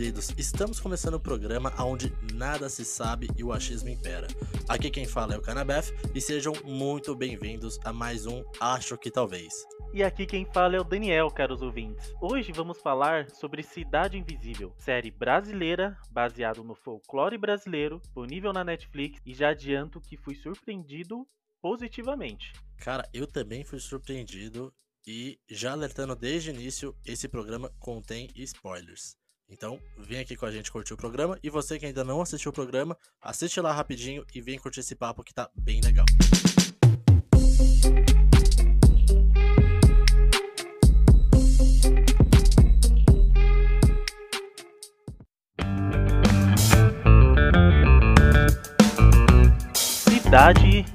preferidos, estamos começando o programa onde nada se sabe e o achismo impera. Aqui quem fala é o Canabef e sejam muito bem-vindos a mais um Acho que Talvez. E aqui quem fala é o Daniel, caros ouvintes. Hoje vamos falar sobre Cidade Invisível, série brasileira baseado no folclore brasileiro, disponível na Netflix e já adianto que fui surpreendido positivamente. Cara, eu também fui surpreendido e já alertando desde o início, esse programa contém spoilers. Então, vem aqui com a gente curtir o programa. E você que ainda não assistiu o programa, assiste lá rapidinho e vem curtir esse papo que tá bem legal. Cidade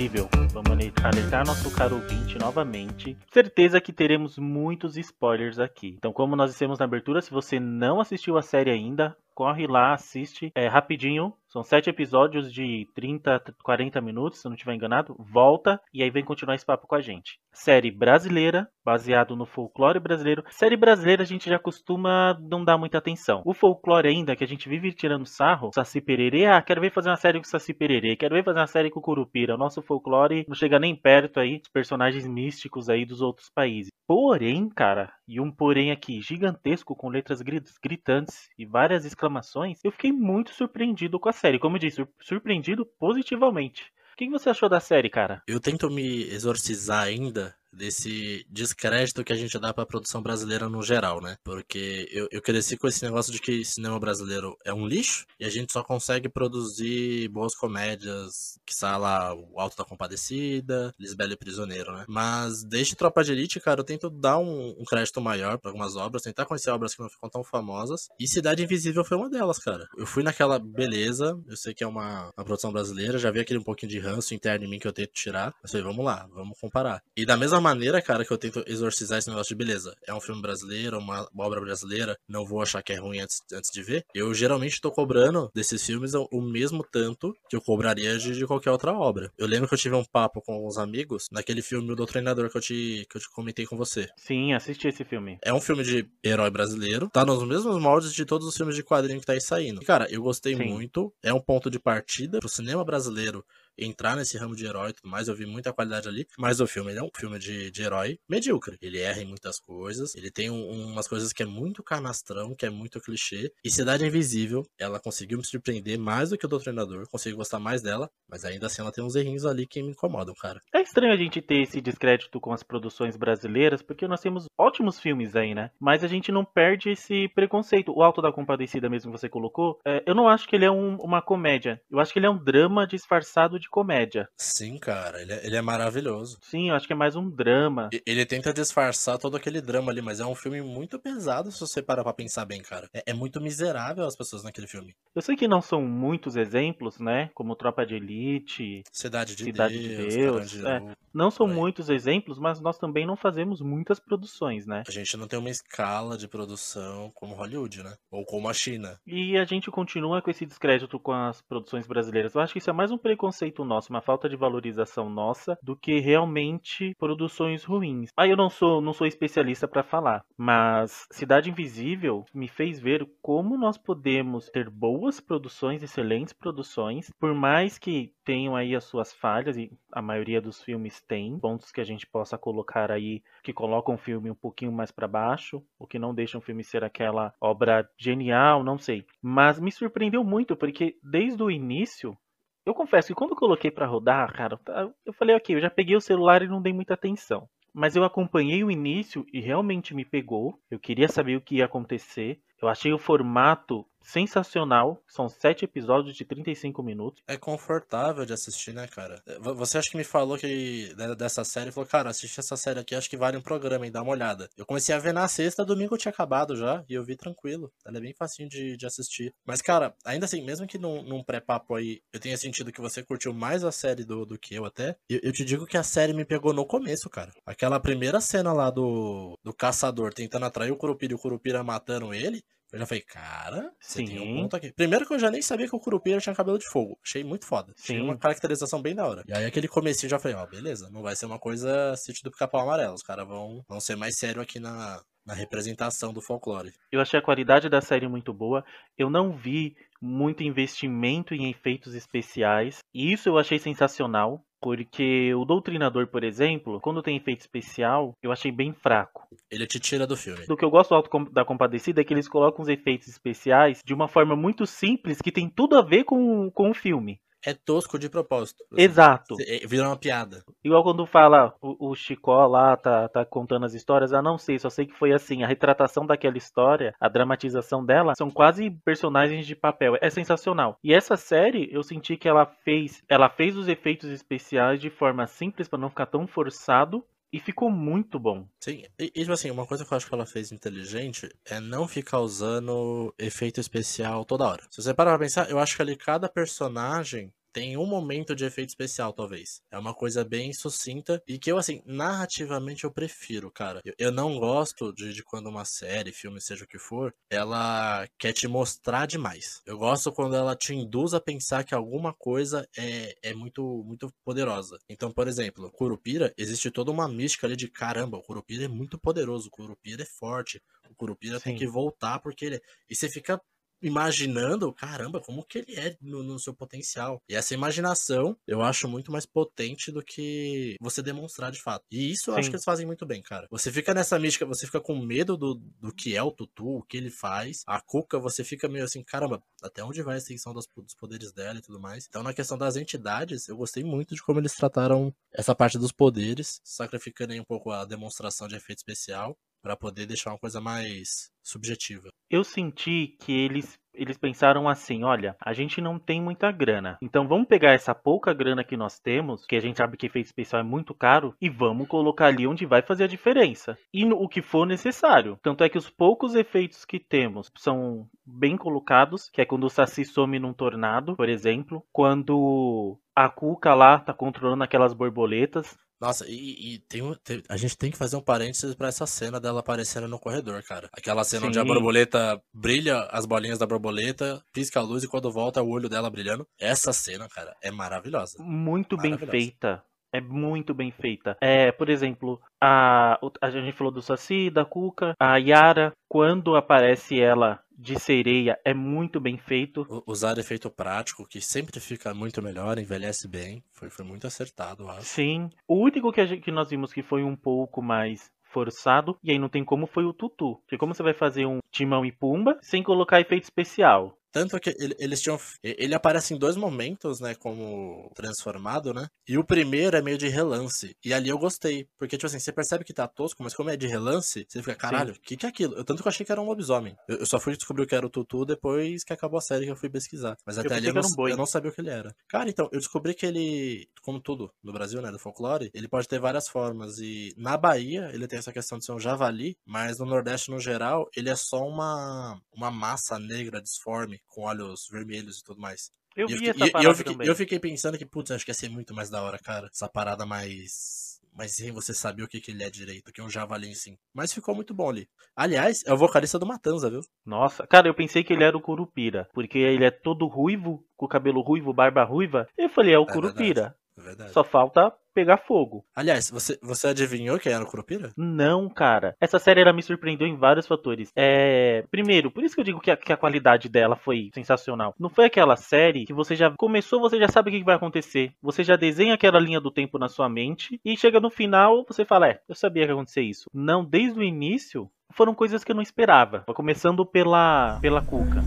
Invisível. Vamos alertar nosso caro ouvinte novamente. Certeza que teremos muitos spoilers aqui. Então, como nós dissemos na abertura, se você não assistiu a série ainda, corre lá, assiste é, rapidinho. São sete episódios de 30, 40 minutos, se não estiver enganado. Volta e aí vem continuar esse papo com a gente. Série brasileira, baseado no folclore brasileiro. Série brasileira a gente já costuma não dar muita atenção. O folclore ainda, que a gente vive tirando sarro, Saci Pererê, ah, quero ver fazer uma série com Saci Pererê, quero ver fazer uma série com Curupira. O nosso folclore não chega nem perto aí dos personagens místicos aí dos outros países. Porém, cara, e um porém aqui gigantesco com letras gritantes e várias exclamações, eu fiquei muito surpreendido com a série. Como eu disse, surpreendido positivamente. O que você achou da série, cara? Eu tento me exorcizar ainda desse descrédito que a gente dá pra produção brasileira no geral, né? Porque eu, eu cresci com esse negócio de que cinema brasileiro é um lixo e a gente só consegue produzir boas comédias, que está lá o Alto da Compadecida, Lisbela e Prisioneiro, né? Mas desde Tropa de Elite, cara, eu tento dar um, um crédito maior para algumas obras, tentar conhecer obras que não ficam tão famosas. E Cidade Invisível foi uma delas, cara. Eu fui naquela beleza, eu sei que é uma, uma produção brasileira, já vi aquele um pouquinho de ranço interno em mim que eu tento tirar. Mas falei, vamos lá, vamos comparar. E da mesma maneira, cara, que eu tento exorcizar esse negócio de beleza. É um filme brasileiro, uma, uma obra brasileira, não vou achar que é ruim antes, antes de ver. Eu geralmente tô cobrando desses filmes o, o mesmo tanto que eu cobraria de, de, qualquer outra obra. Eu lembro que eu tive um papo com alguns amigos naquele filme do Treinador que eu te, que eu te comentei com você. Sim, assisti esse filme. É um filme de herói brasileiro, tá nos mesmos moldes de todos os filmes de quadrinho que tá aí saindo. E, cara, eu gostei Sim. muito. É um ponto de partida pro cinema brasileiro entrar nesse ramo de herói e tudo mais, eu vi muita qualidade ali. Mas o filme, é um filme de, de herói medíocre. Ele erra em muitas coisas, ele tem um, umas coisas que é muito canastrão, que é muito clichê. E Cidade Invisível, ela conseguiu me surpreender mais do que o do treinador, consigo gostar mais dela, mas ainda assim ela tem uns errinhos ali que me incomodam, cara. É estranho a gente ter esse descrédito com as produções brasileiras, porque nós temos ótimos filmes aí, né? Mas a gente não perde esse preconceito. O Alto da Compadecida mesmo que você colocou, é, eu não acho que ele é um, uma comédia. Eu acho que ele é um drama disfarçado de comédia. Sim, cara, ele é, ele é maravilhoso. Sim, eu acho que é mais um drama. Ele tenta disfarçar todo aquele drama ali, mas é um filme muito pesado se você parar pra pensar bem, cara. É, é muito miserável as pessoas naquele filme. Eu sei que não são muitos exemplos, né? Como Tropa de Elite, Cidade de Cidade Deus, de Deus. De é. Não são muitos exemplos, mas nós também não fazemos muitas produções, né? A gente não tem uma escala de produção como Hollywood, né? Ou como a China. E a gente continua com esse descrédito com as produções brasileiras. Eu acho que isso é mais um preconceito preconceito nosso, uma falta de valorização nossa, do que realmente produções ruins. Aí eu não sou, não sou especialista para falar, mas Cidade Invisível me fez ver como nós podemos ter boas produções, excelentes produções, por mais que tenham aí as suas falhas e a maioria dos filmes tem pontos que a gente possa colocar aí que colocam o filme um pouquinho mais para baixo, o que não deixa o filme ser aquela obra genial, não sei. Mas me surpreendeu muito porque desde o início eu confesso que quando eu coloquei para rodar, cara, tá, eu falei, ok, eu já peguei o celular e não dei muita atenção. Mas eu acompanhei o início e realmente me pegou. Eu queria saber o que ia acontecer. Eu achei o formato sensacional. São sete episódios de 35 minutos. É confortável de assistir, né, cara? É, você acha que me falou que dessa série, falou, cara, assiste essa série aqui, acho que vale um programa, hein? Dá uma olhada. Eu comecei a ver na sexta, domingo tinha acabado já, e eu vi tranquilo. Ela é bem facinho de, de assistir. Mas, cara, ainda assim, mesmo que num, num pré-papo aí eu tenha sentido que você curtiu mais a série do, do que eu até, eu, eu, te digo que a série me pegou no começo, cara. Aquela primeira cena lá do, do caçador tentando atrair o Curupira e o Curupira matando ele, eu já falei, cara, você Sim. tem um ponto aqui. Primeiro que eu já nem sabia que o Curupira tinha cabelo de fogo. Achei muito foda. Sim. Achei uma caracterização bem da hora. E aí aquele comecinho eu já falei, ó, beleza, não vai ser uma coisa sítio do pica-pau amarelo. Os caras vão, vão ser mais sério aqui na, na representação do folclore. Eu achei a qualidade da série muito boa. Eu não vi muito investimento em efeitos especiais. E isso eu achei sensacional. Porque o Doutrinador, por exemplo, quando tem efeito especial, eu achei bem fraco. Ele te tira do filme. Do que eu gosto da Compadecida é que eles colocam os efeitos especiais de uma forma muito simples que tem tudo a ver com, com o filme é tosco de propósito. Assim, Exato. Vira uma piada. Igual quando fala, o, o Chicó lá tá, tá contando as histórias, ah, não sei, só sei que foi assim. A retratação daquela história, a dramatização dela, são quase personagens de papel. É sensacional. E essa série, eu senti que ela fez, ela fez os efeitos especiais de forma simples para não ficar tão forçado e ficou muito bom. Sim, e, e tipo assim, uma coisa que eu acho que ela fez inteligente é não ficar usando efeito especial toda hora. Se você parar pra pensar, eu acho que ali cada personagem tem um momento de efeito especial, talvez. É uma coisa bem sucinta e que eu, assim, narrativamente eu prefiro, cara. Eu, eu não gosto de, de, quando uma série, filme, seja o que for, ela quer te mostrar demais. Eu gosto quando ela te induz a pensar que alguma coisa é, é muito, muito poderosa. Então, por exemplo, Curupira, existe toda uma mística ali de caramba, o Curupira é muito poderoso, o Curupira é forte, o Curupira Sim. tem que voltar porque ele. É, e você fica imaginando, caramba, como que ele é no, no, seu potencial. E essa imaginação eu acho muito mais potente do que você demonstrar de fato. E isso eu Sim. acho que eles fazem muito bem, cara. Você fica nessa mística, você fica com medo do, do que é o Tutu, o que ele faz. A Cuca, você fica meio assim, caramba, até onde vai a extensão dos, dos poderes dela e tudo mais. Então, na questão das entidades, eu gostei muito de como eles trataram essa parte dos poderes, sacrificando aí um pouco a demonstração de efeito especial para poder deixar uma coisa mais subjetiva. Eu senti que eles eles pensaram assim, olha, a gente não tem muita grana, então vamos pegar essa pouca grana que nós temos, que a gente sabe que efeito especial é muito caro, e vamos colocar ali onde vai fazer a diferença. E no, o que for necessário. Tanto é que os poucos efeitos que temos são bem colocados, que é quando o Saci some num tornado, por exemplo, quando a Cuca lá tá controlando aquelas borboletas. Nossa, e, e tem, tem, a gente tem que fazer um parênteses para essa cena dela aparecendo no corredor, cara. Aquela cena Sim. onde a borboleta brilha, as bolinhas da borboleta, pisca a luz e quando volta o olho dela brilhando. Essa cena, cara, é maravilhosa. Muito maravilhosa. bem feita. É muito bem feita. É, por exemplo, a, a gente falou do Saci, da Cuca, a Yara, quando aparece ela de sereia, é muito bem feito. Usar efeito prático, que sempre fica muito melhor, envelhece bem. Foi, foi muito acertado, eu acho. Sim. O único que, gente, que nós vimos que foi um pouco mais forçado, e aí não tem como foi o Tutu. Porque como você vai fazer um Timão e Pumba sem colocar efeito especial? Tanto que eles tinham. Ele aparece em dois momentos, né? Como transformado, né? E o primeiro é meio de relance. E ali eu gostei. Porque, tipo assim, você percebe que tá tosco, mas como é de relance, você fica, caralho, o que, que é aquilo? Eu, tanto que eu achei que era um lobisomem. Eu, eu, só fui descobrir o que era o Tutu depois que acabou a série que eu fui pesquisar. Mas até ali eu não, um eu não, sabia o que ele era. Cara, então, eu descobri que ele, como tudo no Brasil, né? Do folclore, ele pode ter várias formas. E na Bahia, ele tem essa questão de ser um javali, mas no Nordeste, no geral, ele é só uma, uma massa negra disforme com olhos vermelhos e tudo mais. Eu e vi eu, essa e, parada eu fiquei, também. Eu fiquei pensando que, putz, acho que ia ser muito mais da hora, cara. Essa parada mais mas sem você saber o que, que ele é direito, que é um javali sim. Mas ficou muito bom ali. Aliás, é o vocalista do Matanza, viu? Nossa, cara, eu pensei que ele era o Curupira, porque ele é todo ruivo, com cabelo ruivo, barba ruiva. Eu falei, é o é Curupira. Verdade. É verdade. Só falta pegar fogo. Aliás, você, você adivinhou quem era o Curupira? Não, cara. Essa série ela me surpreendeu em vários fatores. É, primeiro, por isso que eu digo que a, que a, qualidade dela foi sensacional. Não foi aquela série que você já começou, você já sabe o que vai acontecer. Você já desenha aquela linha do tempo na sua mente e chega no final, você fala, é, eu sabia que ia acontecer isso. Não, desde o início, foram coisas que eu não esperava. Começando pela pela Cuca.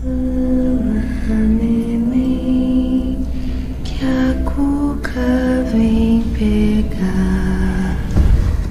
Vem pegar.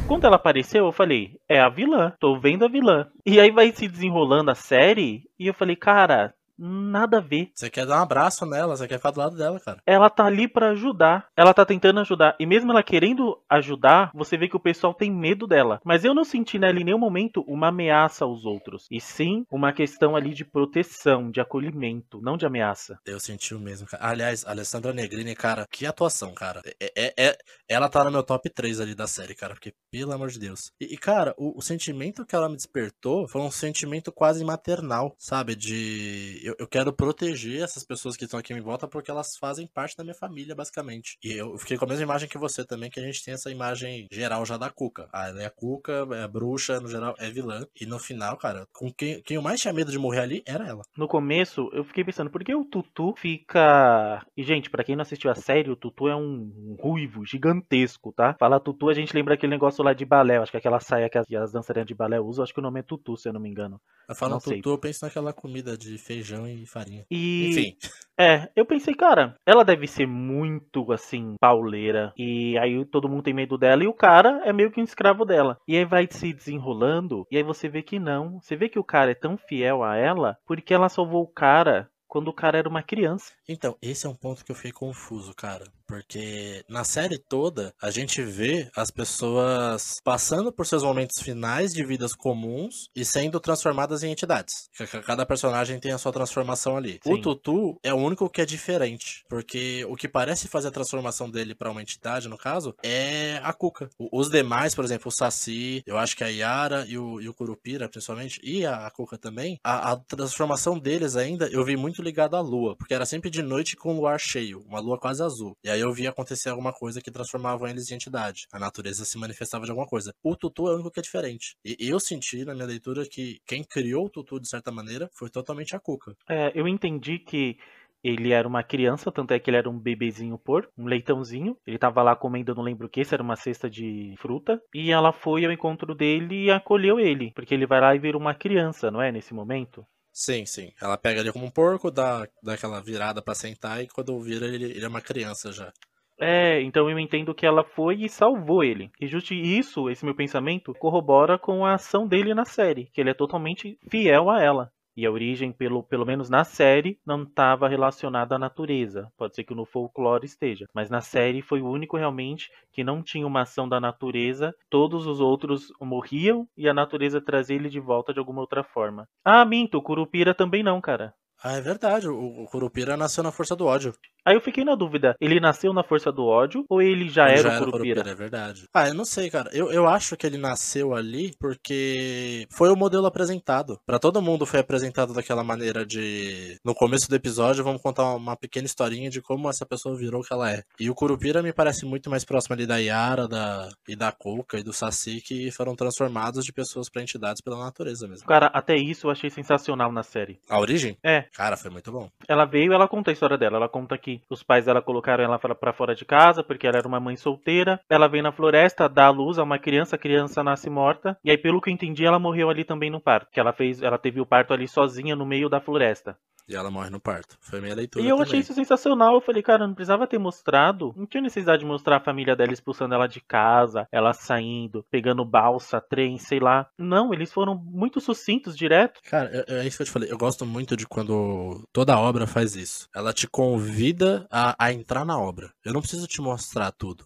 Quando ela apareceu, eu falei, é a vilã, tô vendo a vilã. E aí vai se desenrolando a série, e eu falei, cara, nada a ver. Você quer dar um abraço nela, você quer ficar do lado dela, cara. Ela tá ali para ajudar. Ela tá tentando ajudar. E mesmo ela querendo ajudar, você vê que o pessoal tem medo dela. Mas eu não senti nela em nenhum momento uma ameaça aos outros. E sim uma questão ali de proteção, de acolhimento, não de ameaça. Eu senti o mesmo, cara. Aliás, Alessandra Negrini, cara, que atuação, cara. É, é, é, ela tá no meu top 3 ali da série, cara. Porque, pelo amor de Deus. E, e cara, o, o sentimento que ela me despertou foi um sentimento quase maternal, sabe? De. Eu, eu, eu quero proteger essas pessoas que estão aqui em volta porque elas fazem parte da minha família, basicamente. E eu fiquei com a mesma imagem que você também, que a gente tem essa imagem geral já da Cuca. Ah, ela é a Cuca, é a bruxa, no geral, é vilã. E no final, cara, com quem, quem eu mais tinha medo de morrer ali era ela. No começo, eu fiquei pensando, por que o Tutu fica. E, gente, para quem não assistiu a série, o Tutu é um ruivo gigantesco, tá? Fala Tutu, a gente lembra aquele negócio lá de balé. Acho que aquela saia que as, as dançarinas de balé usam, acho que o nome é Tutu, se eu não me engano. Eu falo Tutu, sei. eu penso naquela comida de feijão e farinha. E... Enfim. É, eu pensei, cara, ela deve ser muito assim, pauleira. E aí todo mundo tem medo dela e o cara é meio que um escravo dela. E aí vai se desenrolando, e aí você vê que não. Você vê que o cara é tão fiel a ela porque ela salvou o cara quando o cara era uma criança. Então, esse é um ponto que eu fiquei confuso, cara. Porque na série toda, a gente vê as pessoas passando por seus momentos finais de vidas comuns e sendo transformadas em entidades. Cada personagem tem a sua transformação ali. Sim. O Tutu é o único que é diferente. Porque o que parece fazer a transformação dele para uma entidade, no caso, é a Cuca. Os demais, por exemplo, o Saci, eu acho que a Yara e o, e o Curupira, principalmente, e a, Cuca também, a, a transformação deles ainda eu vi muito ligado à lua, porque era sempre de noite com o luar cheio, uma lua quase azul. E aí eu via acontecer alguma coisa que transformava eles em entidade. A natureza se manifestava de alguma coisa. O Tutu é o único que é diferente. E eu senti na minha leitura que quem criou o Tutu, de certa maneira, foi totalmente a Cuca. É, eu entendi que ele era uma criança, tanto é que ele era um bebezinho por, um leitãozinho. Ele tava lá comendo, não lembro o que, se era uma cesta de fruta. E ela foi ao encontro dele e acolheu ele, porque ele vai lá e vira uma criança, não é? Nesse momento. Sim, sim. Ela pega ele como um porco, dá, dá aquela virada para sentar e quando vira ele, ele é uma criança já. É, então eu entendo que ela foi e salvou ele. E justo isso, esse meu pensamento, corrobora com a ação dele na série, que ele é totalmente fiel a ela. E a origem, pelo, pelo menos na série, não estava relacionada à natureza. Pode ser que no folclore esteja. Mas na série foi o único realmente que não tinha uma ação da natureza. Todos os outros morriam e a natureza trazia ele de volta de alguma outra forma. Ah, minto, o Curupira também não, cara. Ah, é verdade. O, o Curupira nasceu na força do ódio. Aí eu fiquei na dúvida, ele nasceu na força do ódio ou ele já ele era já o Curupira? Era É verdade. Ah, eu não sei, cara. Eu, eu acho que ele nasceu ali porque foi o modelo apresentado. Para todo mundo foi apresentado daquela maneira de... No começo do episódio, vamos contar uma pequena historinha de como essa pessoa virou o que ela é. E o Curupira me parece muito mais próximo ali da Yara da... e da Kuka e do Saci, que foram transformados de pessoas para entidades pela natureza mesmo. Cara, até isso eu achei sensacional na série. A origem? É. Cara, foi muito bom. Ela veio ela conta a história dela. Ela conta que os pais dela colocaram ela para fora de casa porque ela era uma mãe solteira. Ela vem na floresta, dá a luz a uma criança, a criança nasce morta. E aí, pelo que eu entendi, ela morreu ali também no parto. Que ela fez, ela teve o parto ali sozinha no meio da floresta. E ela morre no parto. Foi minha leitura. E eu também. achei isso sensacional. Eu falei, cara, não precisava ter mostrado. Não tinha necessidade de mostrar a família dela expulsando ela de casa, ela saindo, pegando balsa, trem, sei lá. Não, eles foram muito sucintos, direto. Cara, é, é isso que eu te falei. Eu gosto muito de quando toda obra faz isso. Ela te convida a, a entrar na obra. Eu não preciso te mostrar tudo.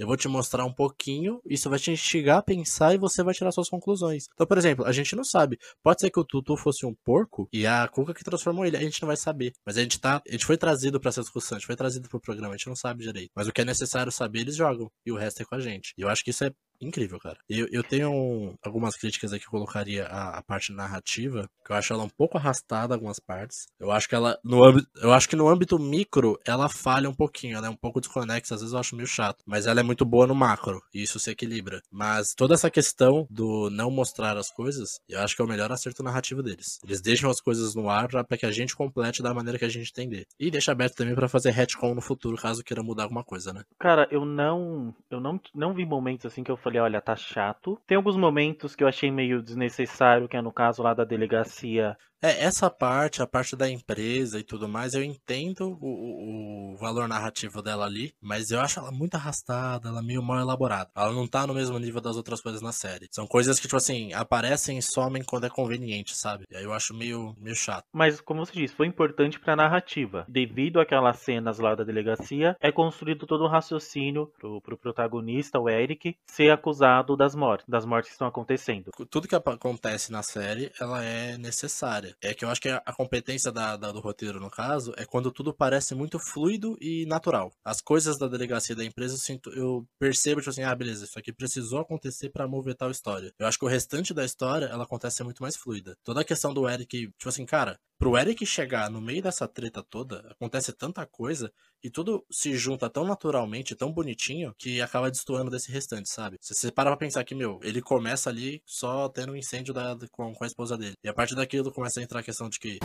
Eu vou te mostrar um pouquinho, isso vai te instigar a pensar e você vai tirar suas conclusões. Então, por exemplo, a gente não sabe. Pode ser que o Tutu fosse um porco e a Cuca que transformou ele, a gente não vai saber. Mas a gente tá, a gente foi trazido para essa discussão, a gente foi trazido pro programa, a gente não sabe direito. Mas o que é necessário saber, eles jogam e o resto é com a gente. E eu acho que isso é incrível, cara. Eu, eu tenho algumas críticas aqui que eu colocaria a, a, parte narrativa, que eu acho ela um pouco arrastada algumas partes. Eu acho que ela no âmbito, eu acho que no âmbito micro ela falha um pouquinho, ela é um pouco desconexa, às vezes eu acho meio chato, mas ela é muito boa no macro, e isso se equilibra. Mas toda essa questão do não mostrar as coisas, eu acho que é o melhor acerto narrativo deles. Eles deixam as coisas no ar para que a gente complete da maneira que a gente entender. E deixa aberto também para fazer retcon no futuro, caso queira mudar alguma coisa, né? Cara, eu não eu não, não vi momentos assim que eu falei, olha, tá chato. Tem alguns momentos que eu achei meio desnecessário, que é no caso lá da delegacia é, essa parte, a parte da empresa e tudo mais, eu entendo o, o, valor narrativo dela ali, mas eu acho ela muito arrastada, ela meio mal elaborada. Ela não tá no mesmo nível das outras coisas na série. São coisas que, tipo assim, aparecem e somem quando é conveniente, sabe? E aí eu acho meio, meio chato. Mas, como você disse, foi importante pra narrativa. Devido àquelas cenas lá da delegacia, é construído todo um raciocínio pro, pro protagonista, o Eric, ser acusado das mortes, das mortes que estão acontecendo. Tudo que acontece na série, ela é necessária. É que eu acho que a competência da, da, do roteiro, no caso, é quando tudo parece muito fluido e natural. As coisas da delegacia da empresa, eu, sinto, eu percebo, tipo assim, ah, beleza, isso aqui precisou acontecer para mover tal história. Eu acho que o restante da história, ela acontece muito mais fluida. Toda a questão do Eric, tipo assim, cara, pro Eric chegar no meio dessa treta toda, acontece tanta coisa e tudo se junta tão naturalmente, tão bonitinho, que acaba destoando desse restante, sabe? Se você para pra pensar que, meu, ele começa ali só tendo um incêndio da, com, com a esposa dele. E a partir daquilo começa a entrar a questão de que.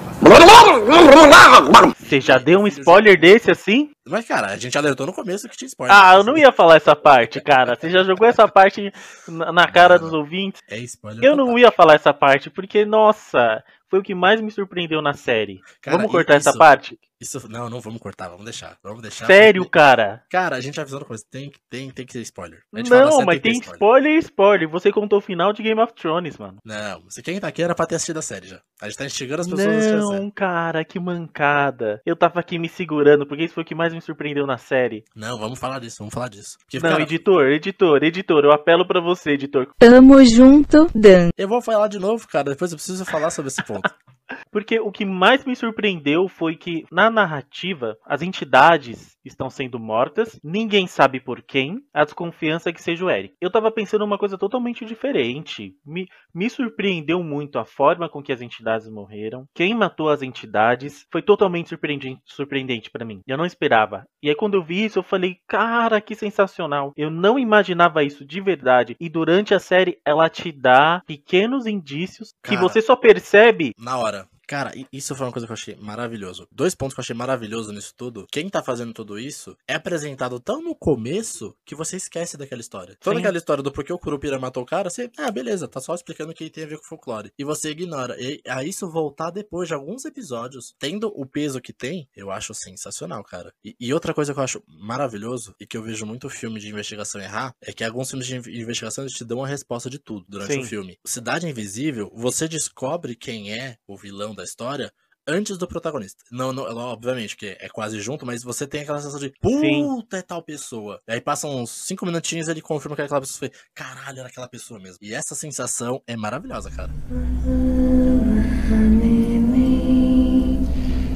Você já deu um spoiler desse assim? Mas, cara, a gente alertou no começo que tinha spoiler. Ah, eu não ia falar essa parte, cara. Você já jogou essa parte na cara dos ouvintes. É spoiler. Eu não ia falar essa parte, porque, nossa, foi o que mais me surpreendeu na série. Cara, vamos cortar isso, essa parte? Isso, não, não vamos cortar, vamos deixar. Vamos deixar. Sério, porque... cara? Cara, a gente avisou no começo, tem, tem, tem que ser spoiler. Não, mas tem, tem spoiler e spoiler. Você contou o final de Game of Thrones, mano. Não, você quem tá aqui era pra ter assistido a série já. A gente tá instigando as pessoas não, a assistir a série. Não, cara, que mancada. Eu tava aqui me segurando, porque isso foi o que mais me surpreendeu na série. Não, vamos falar disso, vamos falar disso. Porque, não, cara... editor, editor, editor, eu apelo pra você, editor. Tamo junto, Dan. Eu vou falar de novo, cara, depois eu preciso falar sobre esse ponto. Porque o que mais me surpreendeu foi que, na narrativa, as entidades estão sendo mortas, ninguém sabe por quem, a desconfiança é que seja o Eric. Eu tava pensando uma coisa totalmente diferente. Me, me surpreendeu muito a forma com que as entidades morreram. Quem matou as entidades foi totalmente surpreendente, surpreendente para mim. Eu não esperava. E aí, quando eu vi isso, eu falei, cara, que sensacional. Eu não imaginava isso de verdade. E durante a série, ela te dá pequenos indícios cara, que você só percebe na hora Cara, isso foi uma coisa que eu achei maravilhoso. Dois pontos que eu achei maravilhoso nisso tudo. Quem tá fazendo tudo isso é apresentado tão no começo que você esquece daquela história. Toda Sim. aquela história do porquê o Curupira matou o cara, você, ah, beleza, tá só explicando o que tem a ver com folclore. E você ignora. E a isso voltar depois de alguns episódios, tendo o peso que tem, eu acho sensacional, cara. E, e outra coisa que eu acho maravilhoso e que eu vejo muito filme de investigação errar é que alguns filmes de investigação te dão a resposta de tudo durante Sim. o filme. Cidade Invisível, você descobre quem é o vilão da história antes do protagonista. Não, não, obviamente, que é quase junto, mas você tem aquela sensação de puta, Sim. é tal pessoa. E aí passam uns cinco minutinhos e ele confirma que aquela pessoa foi, caralho, era aquela pessoa mesmo. E essa sensação é maravilhosa, cara.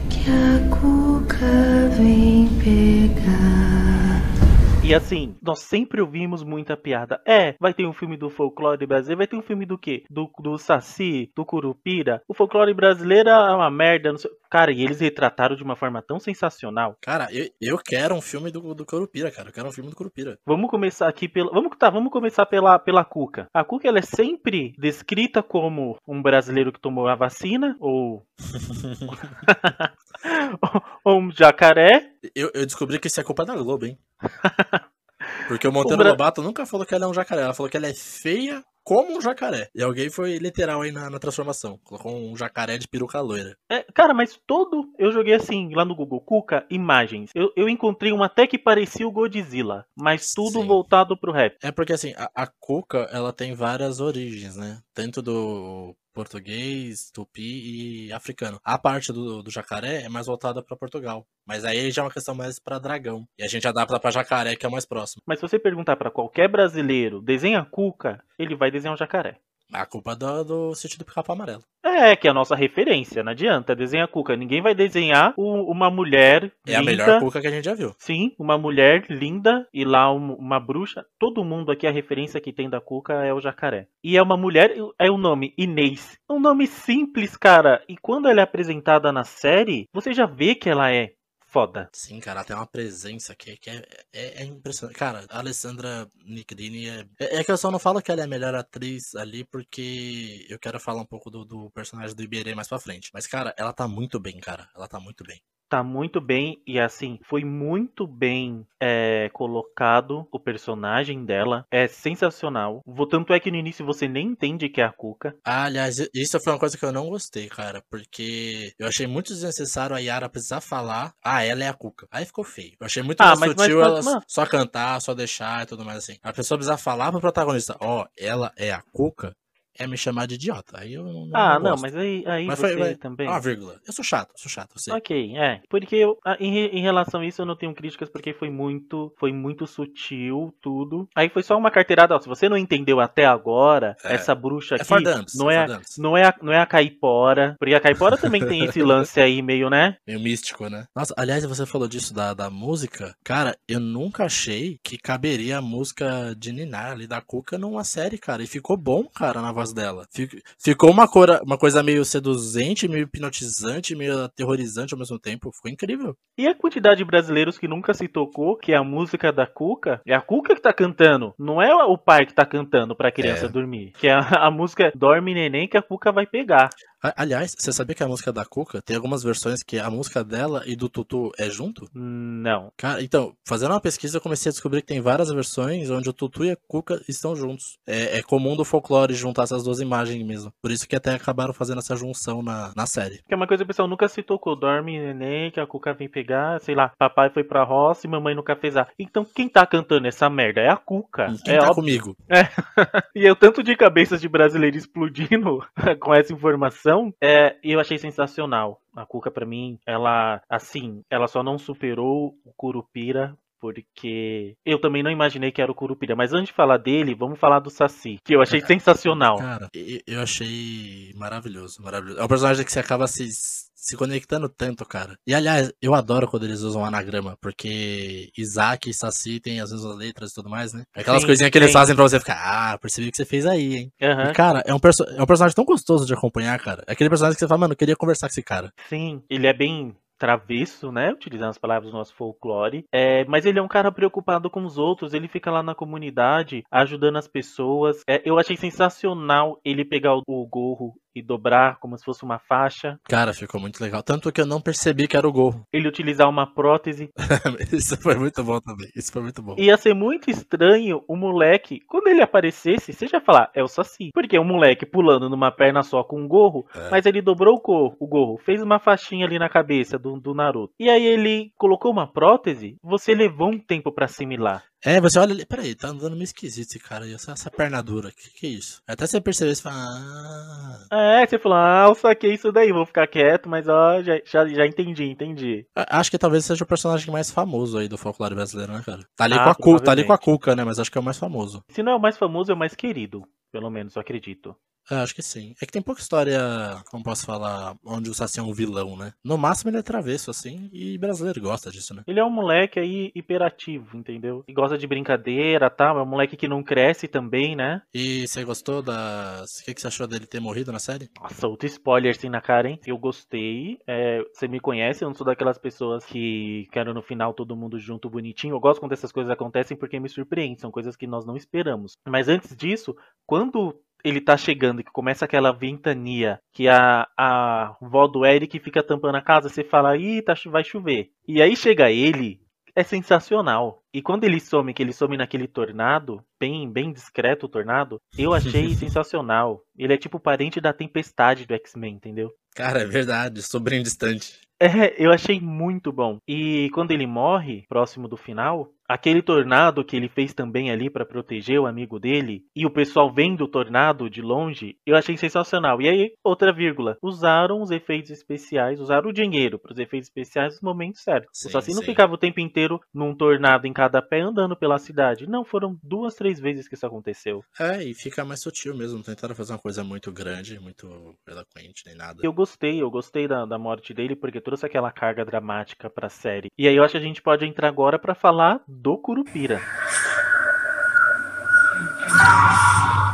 Que a cuca vem pegar. E assim, nós sempre ouvimos muita piada. É, vai ter um filme do folclore brasileiro, vai ter um filme do quê? Do, do Saci, do Curupira. O folclore brasileiro é uma merda. Cara, e eles retrataram de uma forma tão sensacional. Cara, eu, eu quero um filme do, do Curupira, cara. Eu quero um filme do Curupira. Vamos começar aqui pela. Vamos, tá, vamos começar pela, pela Cuca. A Cuca ela é sempre descrita como um brasileiro que tomou a vacina, ou. ou um jacaré. Eu, eu descobri que isso é culpa da Globo, hein? Porque o Monteiro o Bra... Lobato nunca falou que ela é um jacaré, ela falou que ela é feia como um jacaré. E alguém foi literal aí na, na transformação. Colocou um jacaré de peruca loira. É, cara, mas todo. Eu joguei assim lá no Google Cuca, imagens. Eu, eu encontrei uma até que parecia o Godzilla, mas tudo Sim. voltado pro rap. É porque assim, a, a Cuca, ela tem várias origens, né? Tanto do português, tupi e africano. A parte do, do jacaré é mais voltada para Portugal. Mas aí já é uma questão mais para dragão. E a gente adapta para jacaré, que é o mais próximo. Mas se você perguntar para qualquer brasileiro, desenha cuca, ele vai desenhar um jacaré. A culpa do, do sentido do pica amarelo. É, que é a nossa referência, não adianta. Desenha cuca. Ninguém vai desenhar o, uma mulher. É linda, a melhor cuca que a gente já viu. Sim, uma mulher linda e lá um, uma bruxa. Todo mundo aqui, a referência que tem da cuca é o jacaré. E é uma mulher, é o nome Inês. É um nome simples, cara. E quando ela é apresentada na série, você já vê que ela é foda. Sim, cara, tem uma presença que, que é, é, é, impressionante. Cara, a Alessandra Nicrini é, é, é. que eu só não falo que ela é a melhor atriz ali porque eu quero falar um pouco do, do personagem do Iberê mais pra frente. Mas, cara, ela tá muito bem, cara. Ela tá muito bem tá muito bem e assim foi muito bem é, colocado o personagem dela. É sensacional. Tanto é que no início você nem entende que é a Cuca. Ah, aliás isso foi uma coisa que eu não gostei cara porque eu achei muito desnecessário a Yara precisar falar ah ela é a Cuca. Aí ficou feio. Eu achei muito ah, mais mas, sutil mas, ela só cantar só deixar e tudo mais assim. A pessoa precisar falar pro protagonista ó oh, ela é a Cuca é me chamar de idiota. Aí eu não. Ah, não, mas aí, aí Mas você foi- também. Ah, vírgula. Eu sou chato, sou chato, eu sei. Ok, é. Porque eu, em, em relação a isso, eu não tenho críticas porque foi muito, foi muito sutil tudo. Aí foi só uma carteirada. Ó, se você não entendeu até agora, É. essa bruxa É aqui for dumps, não é é, for dumps. não é, a, não é a caipora. Porque a caipora também tem esse lance aí meio, né? Meio místico, né? Nossa, aliás, você falou disso da, da música. Cara, eu nunca achei que caberia a música de Ninar ali da Cuca numa série, cara. E ficou bom, cara, na voz dela. Fic- Ficou uma, cora, uma coisa meio seduzente, meio hipnotizante, meio aterrorizante ao mesmo tempo. Ficou incrível. E a quantidade de brasileiros que nunca se tocou, que é a música da Cuca, é a Cuca que tá cantando, não é o pai que tá cantando pra criança É. dormir. Que é a, a música Dorme Neném que a Cuca vai pegar. Aliás, você sabia que a música da Cuca tem algumas versões que a música dela e do Tutu é junto? Não. Cara, então, fazendo uma pesquisa, eu comecei a descobrir que tem várias versões onde o Tutu e a Cuca estão juntos. É, é comum do folclore juntar essas duas imagens mesmo. Por isso que até acabaram fazendo essa junção na, na série. Que é uma coisa que o pessoal nunca se tocou. Dorme neném, que a Cuca vem pegar, sei lá, papai foi pra roça e mamãe nunca fez a. Então quem tá cantando essa merda é a Cuca. Quem é tá óbvio. comigo? E eu tanto de cabeças de brasileiro explodindo com essa informação, é, eu achei sensacional. A Cuca, pra mim, ela, assim, ela só não superou o Curupira. Porque eu também não imaginei que era o Curupira. Mas antes de falar dele, vamos falar do Saci, que eu achei sensacional. Cara, eu achei maravilhoso, maravilhoso. É um personagem que você acaba se, se conectando tanto, cara. E aliás, eu adoro quando eles usam anagrama, porque Isaac e Saci têm as mesmas letras e tudo mais, né? Aquelas Sim, coisinhas que eles sim. fazem pra você ficar, ah, percebi o que você fez aí, hein? Aham. E, cara, é um, é um personagem tão gostoso de acompanhar, cara. É aquele personagem que você fala, mano, eu queria conversar com esse cara. Sim, ele é bem travesso, né? Utilizando as palavras do nosso folclore. É, mas ele é um cara preocupado com os outros. Ele fica lá na comunidade ajudando as pessoas. É, eu achei sensacional ele pegar o, o gorro e dobrar como se fosse uma faixa. Cara, ficou muito legal. Tanto que eu não percebi que era o gorro. Ele utilizar uma prótese. Isso foi muito bom também. Isso foi muito bom. Ia ser muito estranho o moleque, quando ele aparecesse, você já falar, é o Saci. Porque o moleque pulando numa perna só com um gorro, É. mas ele dobrou o gorro, o gorro, fez uma faixinha ali na cabeça do, do Naruto. E aí ele colocou uma prótese, você levou um tempo pra assimilar. É, você olha ali, peraí, tá andando meio esquisito esse cara aí, essa, essa perna dura, que que é isso? Até você perceber, você fala, ah... É, você falou, ah, eu saquei isso daí, vou ficar quieto, mas ó, já, já, já entendi, entendi. Acho que talvez seja o personagem mais famoso aí do folclore brasileiro, né, cara? Tá ali, Ah, com, a Cu, tá ali com a. Cuca, né, mas acho que é o mais famoso. Se não é o mais famoso, é o mais querido. Pelo menos, eu acredito. É, acho que sim. É que tem pouca história, como posso falar, onde o Saci é um vilão, né? No máximo ele é travesso, assim, e brasileiro gosta disso, né? Ele é um moleque aí hiperativo, entendeu? E gosta de brincadeira tal. É um moleque que não cresce também, né? E você gostou das... O que, que você achou dele ter morrido na série? Nossa, outro spoiler assim na cara, hein? Eu gostei. É, você me conhece, eu não sou daquelas pessoas que quero no final todo mundo junto, bonitinho. Eu gosto quando essas coisas acontecem porque me surpreende. São coisas que nós não esperamos. Mas antes disso, quando ele tá chegando que começa aquela ventania que a, a vó do Eric fica tampando a casa, você fala, ih, tá, vai chover. E aí chega ele, é sensacional. E quando ele some, que ele some naquele tornado, bem, bem discreto o tornado, eu achei sensacional. Ele é tipo o parente da tempestade do X-Men, entendeu? Cara, é verdade, sobrinho distante. É, eu achei muito bom. E quando ele morre, próximo do final, aquele tornado que ele fez também ali pra proteger o amigo dele, e o pessoal vendo o tornado de longe, eu achei sensacional. E aí, outra vírgula, usaram os efeitos especiais, usaram o dinheiro pros efeitos especiais nos momentos certos. Sim, o Saci não ficava o tempo inteiro num tornado em cada pé andando pela cidade. Não, foram duas, três vezes que isso aconteceu. É, e fica mais sutil mesmo, não tentaram fazer uma coisa muito grande, muito eloquente, nem nada. Eu gostei, eu gostei da, da morte dele porque trouxe aquela carga dramática pra série. E aí eu acho que a gente pode entrar agora pra falar do Curupira.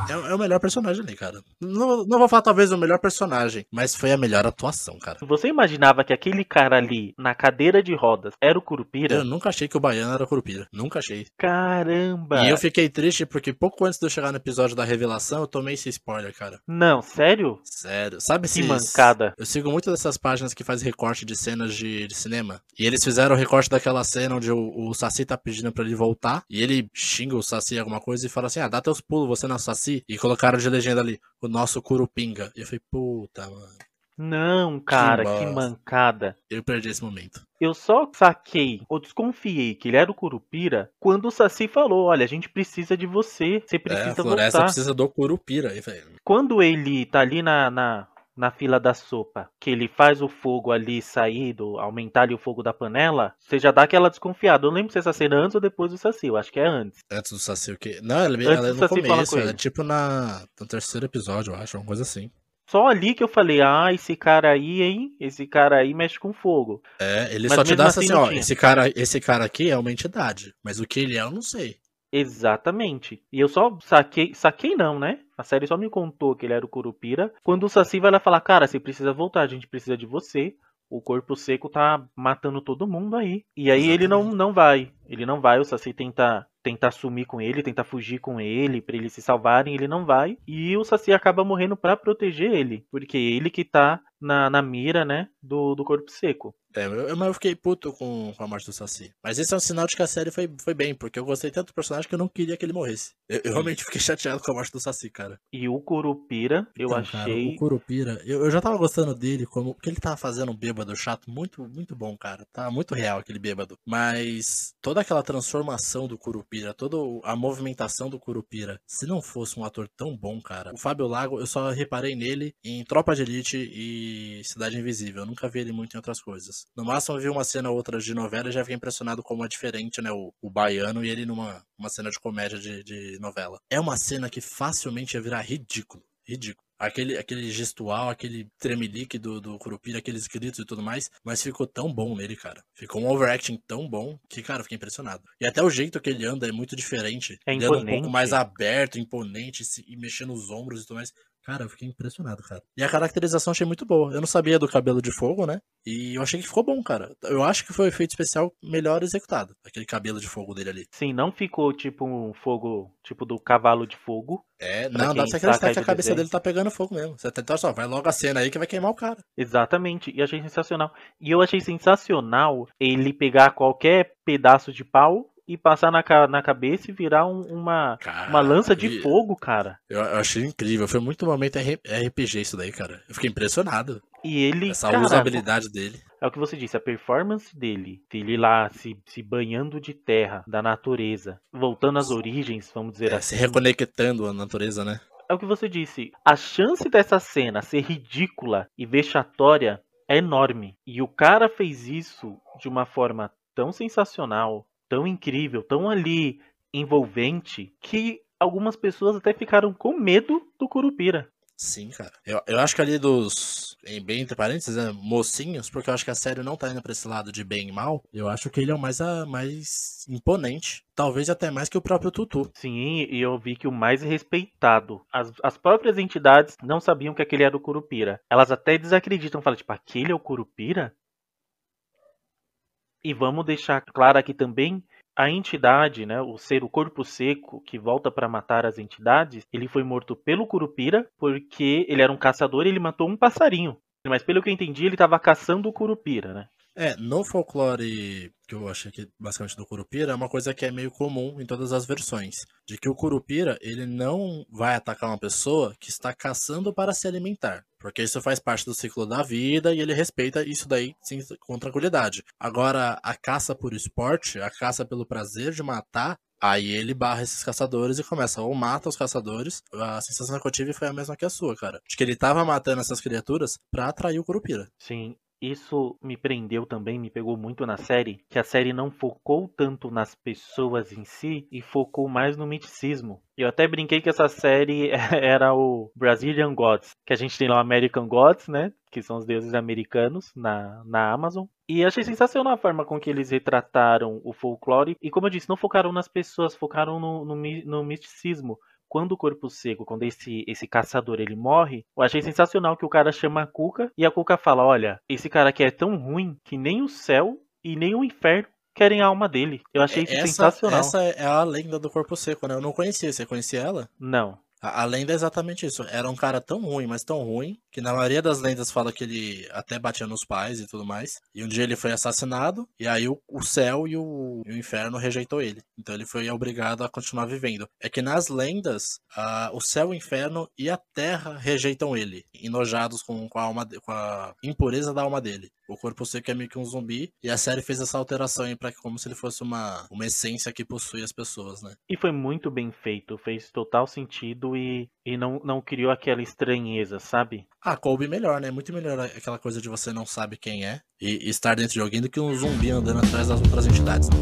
É, é o melhor personagem ali, cara. Não, não vou falar talvez o melhor personagem, mas foi a melhor atuação, cara. Você imaginava que aquele cara ali na cadeira de rodas era o Curupira? Eu nunca achei que o baiano era Curupira. Nunca achei. Caramba! E eu fiquei triste porque pouco antes de eu chegar no episódio da revelação, eu tomei esse spoiler, cara. Não, sério? Sério. Sabe Que esses... mancada. Eu sigo muito dessas páginas que fazem recorte de cenas de, de cinema. E eles fizeram o recorte daquela cena onde o, o Saci tá pedindo pra ele voltar. E ele xinga o Saci alguma coisa e fala assim: Ah, dá teus pulos, você não é E colocaram de legenda ali: O nosso Curupinga. E eu falei: Puta, mano. Não, cara, que bosta. mancada. Eu perdi esse momento. Eu só saquei ou desconfiei que ele era o Curupira quando o Saci falou: Olha, a gente precisa de você, você É, precisa a floresta voltar. precisa do Curupira aí, velho. Quando ele tá ali na, na, na fila da sopa, que ele faz o fogo ali sair, do, aumentar ali o fogo da panela, você já dá aquela desconfiada. Eu não lembro se essa cena é antes ou depois do Saci, eu acho que é antes. Antes do Saci o quê? Não, ela, Antes ela é no Saci começo, com é tipo na, no terceiro episódio, eu acho, uma coisa assim. Só ali que eu falei, ah, esse cara aí, hein? Esse cara aí mexe com fogo. É, ele Mas só te dá assim assim, ó, esse cara, esse cara aqui é uma entidade, mas o que ele é eu não sei. Exatamente. E eu só saquei, saquei não, né? A série só me contou que ele era o Curupira. Quando o Saci vai lá falar, cara, você precisa voltar, a gente precisa de você. O corpo seco tá matando todo mundo aí. E aí ele não, não vai. Ele não vai, o Saci tenta, tenta sumir com ele, tenta fugir com ele, pra eles se salvarem, ele não vai. E o Saci acaba morrendo pra proteger ele. Porque ele que tá na, na mira, né, do, do corpo seco. É, eu, mas eu fiquei puto com, com a morte do Saci. Mas esse é um sinal de que a série foi, foi bem, porque eu gostei tanto do personagem que eu não queria que ele morresse. Eu, eu realmente fiquei chateado com a morte do Saci, cara. E o Curupira, eu Então, cara, achei. o Curupira, eu, eu já tava gostando dele, como porque ele tava fazendo um bêbado chato muito, muito bom, cara. Tá muito real aquele bêbado. Mas toda aquela transformação do Curupira, toda a movimentação do Curupira, se não fosse um ator tão bom, cara. O Fábio Lago, eu só reparei nele em Tropa de Elite e Cidade Invisível. Eu nunca vi ele muito em outras coisas. No máximo, eu vi uma cena ou outra de novela e já fiquei impressionado como é diferente, né? O, o baiano e ele numa uma cena de comédia de, de novela. É uma cena que facilmente ia virar ridículo. Ridículo. Aquele, aquele gestual, aquele tremelique do, do Curupira, aqueles gritos e tudo mais, mas ficou tão bom nele, cara. Ficou um overacting tão bom que, cara, eu fiquei impressionado. E até o jeito que ele anda é muito diferente. É ele anda um pouco mais aberto, imponente, se- e mexendo os ombros e tudo mais. Cara, eu fiquei impressionado, cara. E a caracterização achei muito boa. Eu não sabia do cabelo de fogo, né? E eu achei que ficou bom, cara. Eu acho que foi o efeito especial melhor executado. Aquele cabelo de fogo dele ali. Sim, não ficou tipo um fogo, tipo do cavalo de fogo. É, não, dá pra você acreditar que a cabeça desenho. dele tá pegando fogo mesmo. Você tenta só, vai logo a cena aí que vai queimar o cara. Exatamente, e achei sensacional. E eu achei sensacional ele pegar qualquer pedaço de pau e passar na, na cabeça e virar um- uma, Cara, uma lança de fogo, cara. Eu, eu achei incrível. Foi muito momento RPG isso daí, cara. Eu fiquei impressionado. E ele, Essa cara, usabilidade dele. é o que você disse, a performance dele, ele lá se, se banhando de terra, da natureza, voltando às origens, vamos dizer É, assim. se reconectando a natureza, né? É o que você disse. A chance dessa cena ser ridícula e vexatória é enorme. E o cara fez isso de uma forma tão sensacional, tão incrível, tão ali envolvente, que algumas pessoas até ficaram com medo do Curupira. Sim, cara. Eu, eu acho que ali dos. Em bem entre parênteses, né, mocinhos, porque eu acho que a série não tá indo pra esse lado de bem e mal. Eu acho que ele é o mais, a, mais imponente. Talvez até mais que o próprio Tutu. Sim, e eu vi que o mais respeitado. As, as próprias entidades não sabiam que aquele era o Curupira. Elas até desacreditam, falam, tipo, aquele é o Curupira? E vamos deixar claro aqui também a entidade, né, o ser o corpo seco que volta para matar as entidades, ele foi morto pelo Curupira porque ele era um caçador e ele matou um passarinho. Mas pelo que eu entendi, ele estava caçando o Curupira, né? É, no folclore que eu achei que basicamente do Curupira, é uma coisa que é meio comum em todas as versões. De que o Curupira, ele não vai atacar uma pessoa que está caçando para se alimentar. Porque isso faz parte do ciclo da vida e ele respeita isso daí sim, com tranquilidade. Agora, a caça por esporte, a caça pelo prazer de matar, aí ele barra esses caçadores e começa ou mata os caçadores. A sensação que eu tive foi a mesma que a sua, cara. De que ele tava matando essas criaturas pra atrair o Curupira. Sim, isso me prendeu também, me pegou muito na série, que a série não focou tanto nas pessoas em si e focou mais no miticismo. Eu até brinquei que essa série era o Brazilian Gods, que a gente tem lá o American Gods, né? Que são os deuses americanos na, na Amazon. E achei sensacional a forma com que eles retrataram o folclore. E como eu disse, não focaram nas pessoas, focaram no, no, no misticismo quando o corpo seco, quando esse, esse caçador ele morre, eu achei sensacional que o cara chama a Cuca e a Cuca fala: Olha, esse cara aqui é tão ruim que nem o céu e nem o inferno querem a alma dele. Eu achei isso essa, sensacional. Essa é a lenda do corpo seco, né? Eu não conhecia. Você conhecia ela? Não. A, a lenda é exatamente isso. Era um cara tão ruim, mas tão ruim, que na maioria das lendas fala que ele até batia nos pais e tudo mais. E um dia ele foi assassinado, e aí o, o céu e o, e o inferno rejeitou ele. Então ele foi obrigado a continuar vivendo. É que nas lendas, ah, o céu, o inferno e a terra rejeitam ele, enojados com, com, a alma, com a impureza da alma dele. O corpo seco é meio que um zumbi. E a série fez essa alteração aí pra como se ele fosse uma, uma essência que possui as pessoas, né? E foi muito bem feito, fez total sentido e, e não, não criou aquela estranheza, sabe? Ah, coube melhor, né? Muito melhor aquela coisa de você não sabe quem é e, e estar dentro de alguém do que um zumbi andando atrás das outras entidades. Né?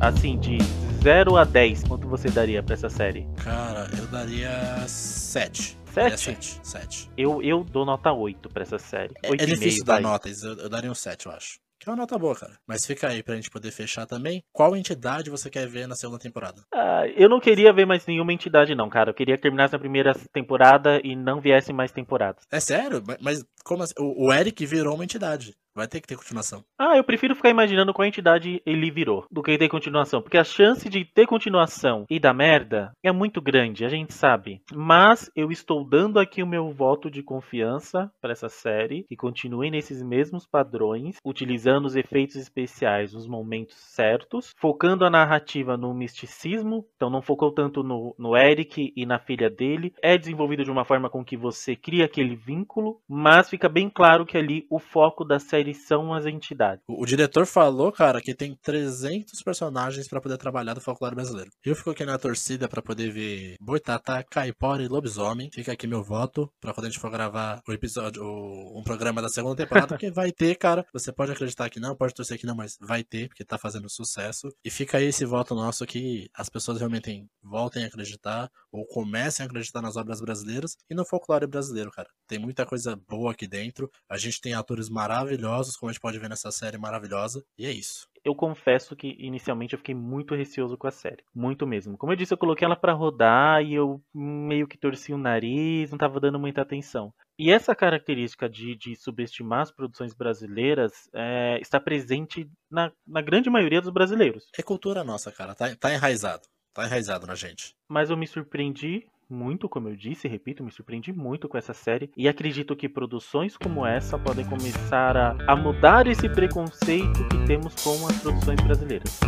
Assim, de 0 a 10, quanto você daria pra essa série? Cara, eu daria 7. 7? 7, 7. Eu, eu dou nota 8 pra essa série. É, é difícil dar notas, eu, eu daria um 7, eu acho. Que é uma nota boa, cara. Mas fica aí pra gente poder fechar também. Qual entidade você quer ver na segunda temporada? Ah, eu não queria ver mais nenhuma entidade, não, cara. Eu queria que terminasse a primeira temporada e não viesse mais temporadas. É sério? Mas como assim? O Eric virou uma entidade. Vai ter que ter continuação. Ah, eu prefiro ficar imaginando qual entidade ele virou do que ter continuação. Porque a chance de ter continuação e dar merda é muito grande, a gente sabe. Mas eu estou dando aqui o meu voto de confiança para essa série que continue nesses mesmos padrões, utilizando os efeitos especiais nos momentos certos, focando a narrativa no misticismo. Então não focou tanto no, no Eric e na filha dele. É desenvolvido de uma forma com que você cria aquele vínculo, mas fica bem claro que ali o foco da série são as entidades. O, o diretor falou, cara, que tem 300 personagens para poder trabalhar do folclore brasileiro. Eu fico aqui na torcida para poder ver Boitatá, Caipora e Lobisomem. Fica aqui meu voto para quando a gente for gravar o episódio, o, um programa da segunda temporada, porque vai ter, cara. Você pode acreditar que não, pode torcer que não, mas vai ter, porque tá fazendo sucesso. E fica aí esse voto nosso que as pessoas realmente voltem a acreditar ou comecem a acreditar nas obras brasileiras e no folclore brasileiro, cara. Tem muita coisa boa aqui dentro. A gente tem atores maravilhosos, como a gente pode ver nessa série maravilhosa, e é isso. Eu confesso que inicialmente eu fiquei muito receoso com a série, muito mesmo. Como eu disse, eu coloquei ela para rodar e eu meio que torci o nariz, não tava dando muita atenção. E essa característica de, de subestimar as produções brasileiras é, está presente na, na grande maioria dos brasileiros. É cultura nossa, cara, tá, tá enraizado. Tá enraizado na gente. Mas eu me surpreendi muito, como eu disse, repito, me surpreendi muito com essa série e acredito que produções como essa podem começar a, a mudar esse preconceito que temos com as produções brasileiras.